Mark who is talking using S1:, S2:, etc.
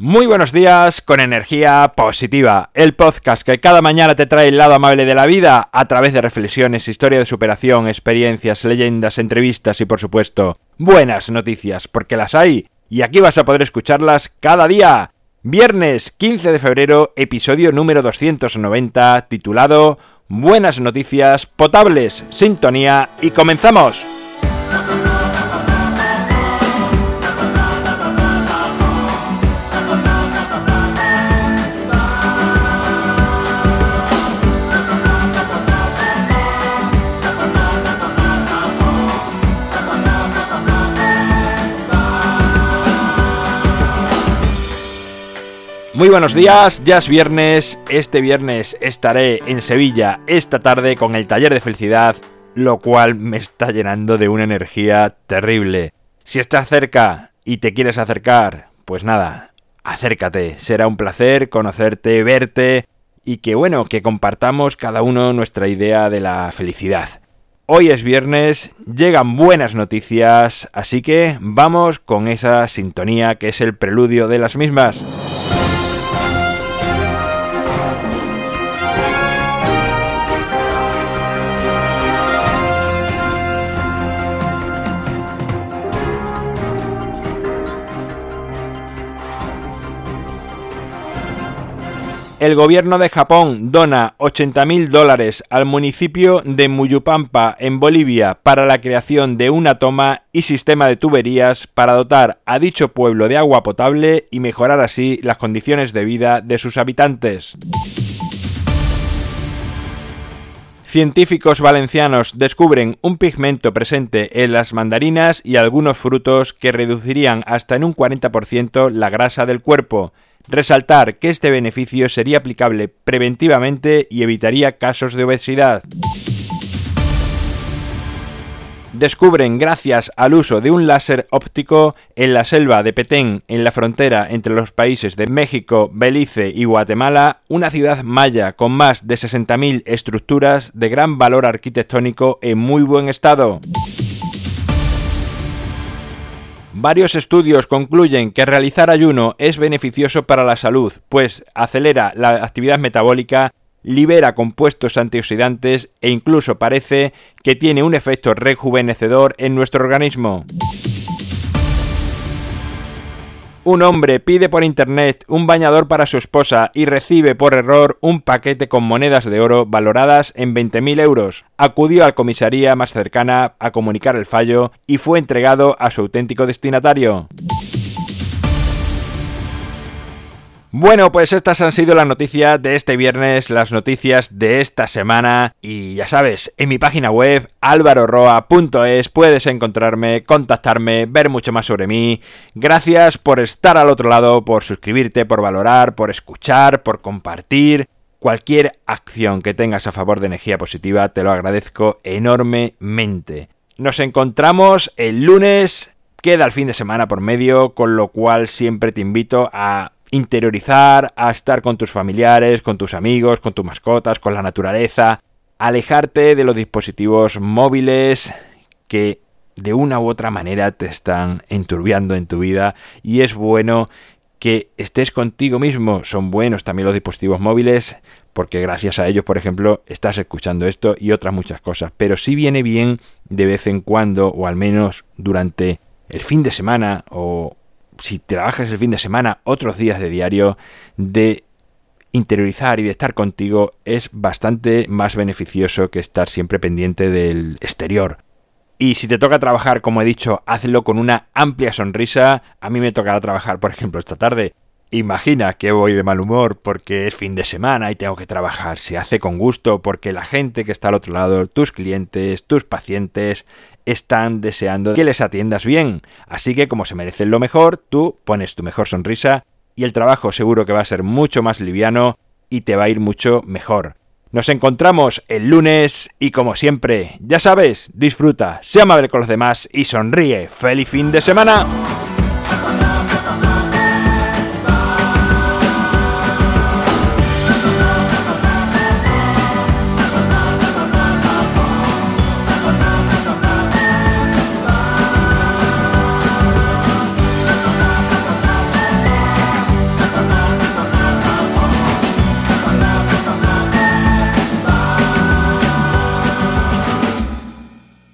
S1: Muy buenos días con energía positiva, el podcast que cada mañana te trae el lado amable de la vida a través de reflexiones, historia de superación, experiencias, leyendas, entrevistas y por supuesto buenas noticias, porque las hay y aquí vas a poder escucharlas cada día. Viernes 15 de febrero, episodio número 290, titulado Buenas noticias potables, sintonía y comenzamos. Muy buenos días, ya es viernes, este viernes estaré en Sevilla esta tarde con el taller de felicidad, lo cual me está llenando de una energía terrible. Si estás cerca y te quieres acercar, pues nada, acércate, será un placer conocerte, verte y que bueno, que compartamos cada uno nuestra idea de la felicidad. Hoy es viernes, llegan buenas noticias, así que vamos con esa sintonía que es el preludio de las mismas. El gobierno de Japón dona 80.000 dólares al municipio de Muyupampa, en Bolivia, para la creación de una toma y sistema de tuberías para dotar a dicho pueblo de agua potable y mejorar así las condiciones de vida de sus habitantes. Científicos valencianos descubren un pigmento presente en las mandarinas y algunos frutos que reducirían hasta en un 40% la grasa del cuerpo, Resaltar que este beneficio sería aplicable preventivamente y evitaría casos de obesidad. Descubren, gracias al uso de un láser óptico en la selva de Petén, en la frontera entre los países de México, Belice y Guatemala, una ciudad maya con más de 60.000 estructuras de gran valor arquitectónico en muy buen estado. Varios estudios concluyen que realizar ayuno es beneficioso para la salud, pues acelera la actividad metabólica, libera compuestos antioxidantes e incluso parece que tiene un efecto rejuvenecedor en nuestro organismo. Un hombre pide por internet un bañador para su esposa y recibe por error un paquete con monedas de oro valoradas en 20.000 euros. Acudió a la comisaría más cercana a comunicar el fallo y fue entregado a su auténtico destinatario. Bueno, pues estas han sido las noticias de este viernes, las noticias de esta semana y ya sabes, en mi página web alvaroroa.es puedes encontrarme, contactarme, ver mucho más sobre mí. Gracias por estar al otro lado, por suscribirte, por valorar, por escuchar, por compartir. Cualquier acción que tengas a favor de energía positiva te lo agradezco enormemente. Nos encontramos el lunes, queda el fin de semana por medio, con lo cual siempre te invito a interiorizar, a estar con tus familiares, con tus amigos, con tus mascotas, con la naturaleza, alejarte de los dispositivos móviles que de una u otra manera te están enturbiando en tu vida y es bueno que estés contigo mismo. Son buenos también los dispositivos móviles porque gracias a ellos, por ejemplo, estás escuchando esto y otras muchas cosas. Pero sí viene bien de vez en cuando o al menos durante el fin de semana o si trabajas el fin de semana, otros días de diario, de interiorizar y de estar contigo es bastante más beneficioso que estar siempre pendiente del exterior. Y si te toca trabajar, como he dicho, hazlo con una amplia sonrisa. A mí me tocará trabajar, por ejemplo, esta tarde. Imagina que voy de mal humor porque es fin de semana y tengo que trabajar. Se hace con gusto porque la gente que está al otro lado, tus clientes, tus pacientes, están deseando que les atiendas bien. Así que como se merecen lo mejor, tú pones tu mejor sonrisa y el trabajo seguro que va a ser mucho más liviano y te va a ir mucho mejor. Nos encontramos el lunes y como siempre, ya sabes, disfruta, sea amable con los demás y sonríe. ¡Feliz fin de semana!